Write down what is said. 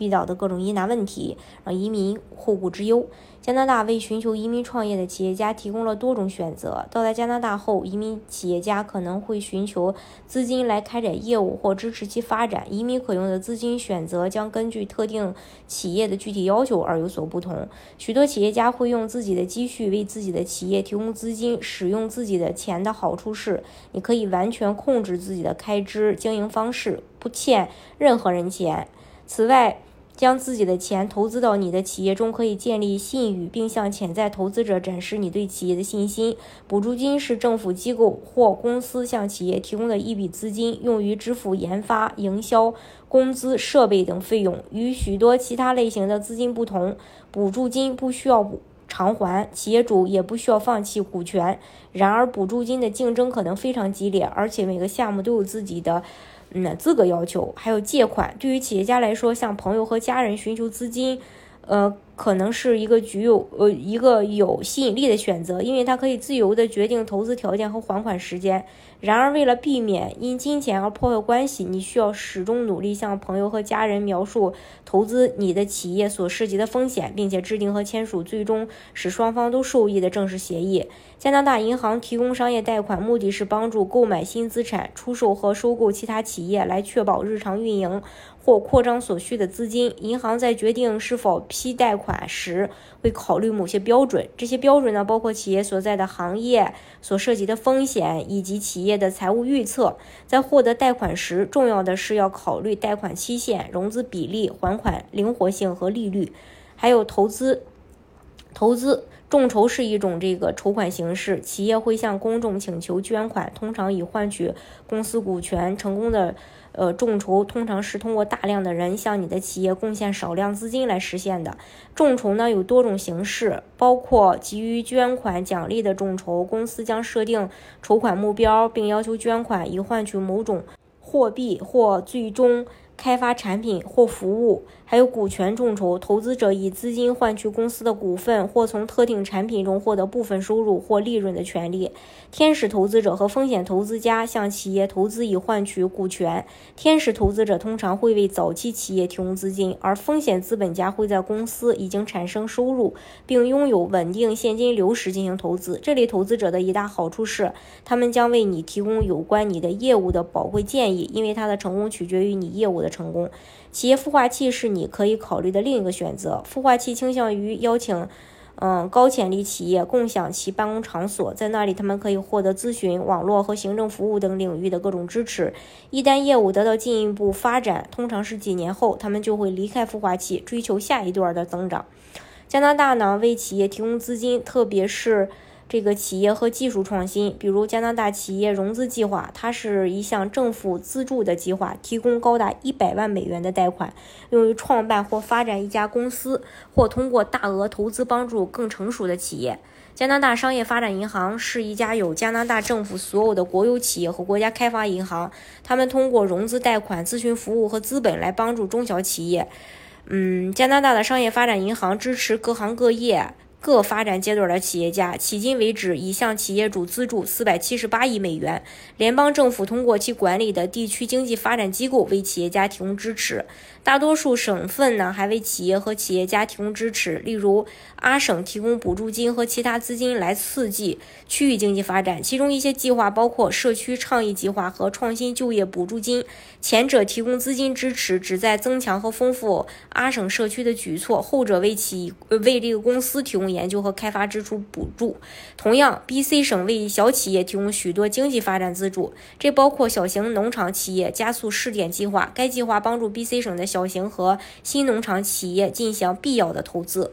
遇到的各种疑难问题，让移民后顾之忧。加拿大为寻求移民创业的企业家提供了多种选择。到达加拿大后，移民企业家可能会寻求资金来开展业务或支持其发展。移民可用的资金选择将根据特定企业的具体要求而有所不同。许多企业家会用自己的积蓄为自己的企业提供资金。使用自己的钱的好处是，你可以完全控制自己的开支、经营方式，不欠任何人钱。此外，将自己的钱投资到你的企业中，可以建立信誉，并向潜在投资者展示你对企业的信心。补助金是政府机构或公司向企业提供的一笔资金，用于支付研发、营销、工资、设备等费用。与许多其他类型的资金不同，补助金不需要偿还，企业主也不需要放弃股权。然而，补助金的竞争可能非常激烈，而且每个项目都有自己的。嗯，资格要求还有借款，对于企业家来说，向朋友和家人寻求资金，呃。可能是一个具有呃一个有吸引力的选择，因为它可以自由的决定投资条件和还款时间。然而，为了避免因金钱而破坏关系，你需要始终努力向朋友和家人描述投资你的企业所涉及的风险，并且制定和签署最终使双方都受益的正式协议。加拿大银行提供商业贷款，目的是帮助购买新资产、出售和收购其他企业，来确保日常运营或扩张所需的资金。银行在决定是否批贷款。时会考虑某些标准，这些标准呢，包括企业所在的行业所涉及的风险以及企业的财务预测。在获得贷款时，重要的是要考虑贷款期限、融资比例、还款灵活性和利率，还有投资。投资众筹是一种这个筹款形式，企业会向公众请求捐款，通常以换取公司股权。成功的。呃，众筹通常是通过大量的人向你的企业贡献少量资金来实现的。众筹呢有多种形式，包括给予捐款奖励的众筹，公司将设定筹款目标，并要求捐款以换取某种货币或最终。开发产品或服务，还有股权众筹，投资者以资金换取公司的股份或从特定产品中获得部分收入或利润的权利。天使投资者和风险投资家向企业投资以换取股权。天使投资者通常会为早期企业提供资金，而风险资本家会在公司已经产生收入并拥有稳定现金流时进行投资。这类投资者的一大好处是，他们将为你提供有关你的业务的宝贵建议，因为他的成功取决于你业务的。成功，企业孵化器是你可以考虑的另一个选择。孵化器倾向于邀请，嗯，高潜力企业共享其办公场所，在那里他们可以获得咨询、网络和行政服务等领域的各种支持。一旦业务得到进一步发展，通常是几年后，他们就会离开孵化器，追求下一段的增长。加拿大呢，为企业提供资金，特别是。这个企业和技术创新，比如加拿大企业融资计划，它是一项政府资助的计划，提供高达一百万美元的贷款，用于创办或发展一家公司，或通过大额投资帮助更成熟的企业。加拿大商业发展银行是一家有加拿大政府所有的国有企业和国家开发银行，他们通过融资、贷款、咨询服务和资本来帮助中小企业。嗯，加拿大的商业发展银行支持各行各业。各发展阶段的企业家，迄今为止已向企业主资助四百七十八亿美元。联邦政府通过其管理的地区经济发展机构为企业家提供支持。大多数省份呢，还为企业和企业家提供支持。例如，阿省提供补助金和其他资金来刺激区域经济发展，其中一些计划包括社区倡议计划和创新就业补助金。前者提供资金支持，旨在增强和丰富阿省社区的举措；后者为企为这个公司提供。研究和开发支出补助。同样，B.C 省为小企业提供许多经济发展资助，这包括小型农场企业加速试点计划。该计划帮助 B.C 省的小型和新农场企业进行必要的投资。